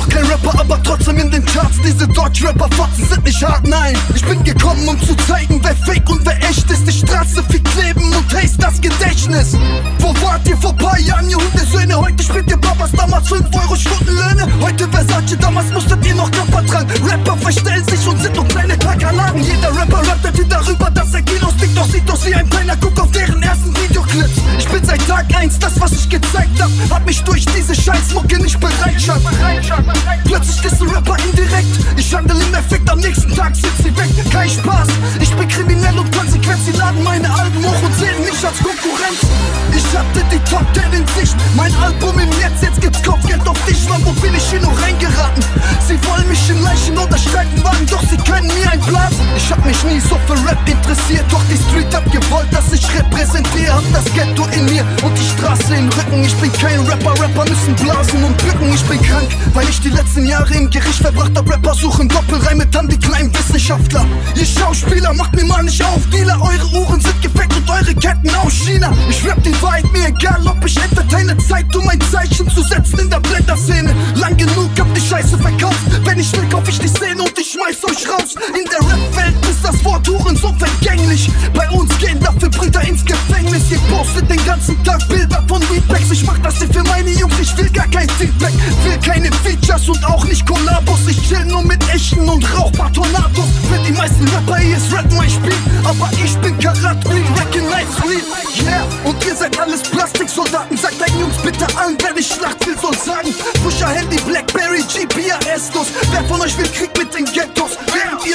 noch kein Rapper, aber trotzdem in den Charts. Diese Deutsch-Rapper-Fotzen sind nicht hart, nein. Ich bin gekommen, um zu zeigen, wer fake und wer echt ist. Die Straße viel kleben und haste das Gedächtnis. Wo wart ihr vor paar Jahren, ihr Hundesöhne? Heute spielt ihr Papas damals 5 Euro Stundenlöhne. Heute Versace, damals Tag 1 das, was ich gezeigt hab. Hab mich durch diese Scheißmucke nicht bereitschafft. Plötzlich ist ein Rapper indirekt. Ich handle im Effekt, am nächsten Tag sind sie weg. Kein Spaß, ich bin kriminell und konsequent. Sie laden meine Alben hoch und sehen mich als Konkurrenz. Ich hatte die Top 10 in Sicht. Mein Album im Netz, jetzt gibt's Kopfgeld auf dich, Mann. Wo bin ich hier noch reingeraten? Sie wollen mich in Leichen oder Streifenwagen, doch sie können mir ein blasen. Ich hab mich nie so für Rap interessiert, doch die Street hat gewollt, dass repräsentiere. Hab das Ghetto in mir und die Straße im Rücken. Ich bin kein Rapper, Rapper müssen blasen und bücken. Ich bin krank, weil ich die letzten Jahre im Gericht verbracht hab. Rapper suchen Doppelreime, dann die kleinen Wissenschaftler. Ihr Schauspieler, macht mir mal nicht auf. Dealer, eure Uhren sind gefeckt und eure Ketten aus China. Ich rap die Wahrheit, mir egal, ob ich entertaine. Zeit, um ein Zeichen zu setzen in der Blätterszene. Lang genug hab die Scheiße verkauft. Wenn ich will, kauf ich die Szene und ich schmeiß euch raus. In der Rap-Welt ist das Wort Huren so vergänglich. Bei uns postet den ganzen Tag Bilder von Weedbacks. Ich mach das hier für meine Jungs, ich will gar kein Feedback. Will keine Features und auch nicht Kollabos. Ich chill nur mit echten und rauch paar Tornados. Für die meisten Rapper hier ist Rap mein Spiel. Aber ich bin Karat Green, recognize real. Yeah, und ihr seid alles Plastiksoldaten. Sagt deinen Jungs bitte an, wer die Schlacht will, soll sagen. Pusher Handy, Blackberry, GPS los. Wer von euch will Krieg mit den Ghettos? Während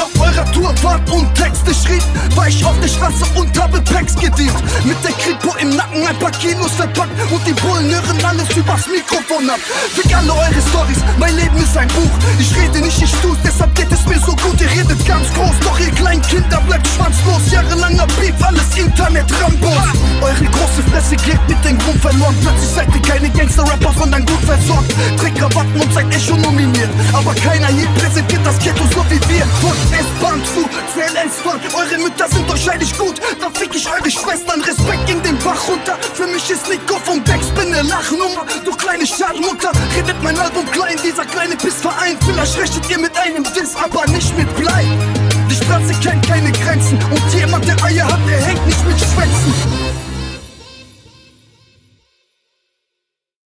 wart und Texte schrieb, war ich auf der Straße und habe Packs gedient. Mit der Kripo im Nacken ein paar Kilos verpackt und die Bullen hören alles übers Mikrofon ab. Fick alle eure Stories, mein Leben ist ein Buch. Ich rede nicht, ich tu's, deshalb geht es mir so gut. Ihr redet ganz groß, doch ihr kleinen Kinder bleibt schwanzlos. Jahrelanger Beef, alles Internet Rambos. Eure große Fresse geht mit dem Grund verloren. Plötzlich seid ihr keine Gangster-Rapper, sondern gut versorgt. Trägt Krawatten und seid Echo nominiert. Aber keiner hier präsentiert das Ghetto so wie wir. S-Bahn zu Mann. Eure Mütter sind euch heilig gut, dann fick ich eure Schwestern. Respekt ging den Bach runter. Für mich ist Nico vom Dex, bin eine Lachnummer. Du kleine Schadmutter, redet mein Album klein. Dieser kleine Pissverein. Vielleicht rechnet ihr mit einem Diss, aber nicht mit Blei. Die Straße kennt keine Grenzen und jemand, der Eier hat, der hängt nicht mit Schwänzen.